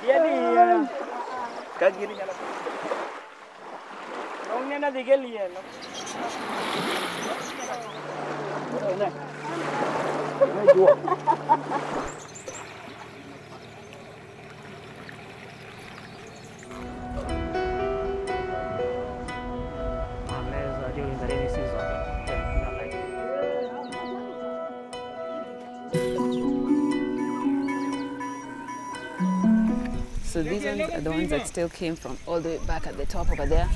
Dia dia. Kan gini jalan. Nongnya na dige liye. Nong. Nong. So these ones are the ones that still came from all the way back at the top over there.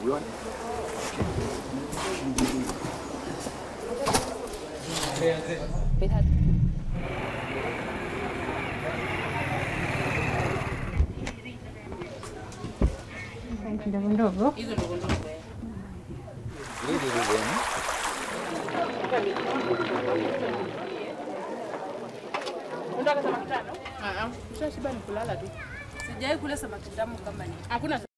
It Sijai kula samaki tamu kama ni. Hakuna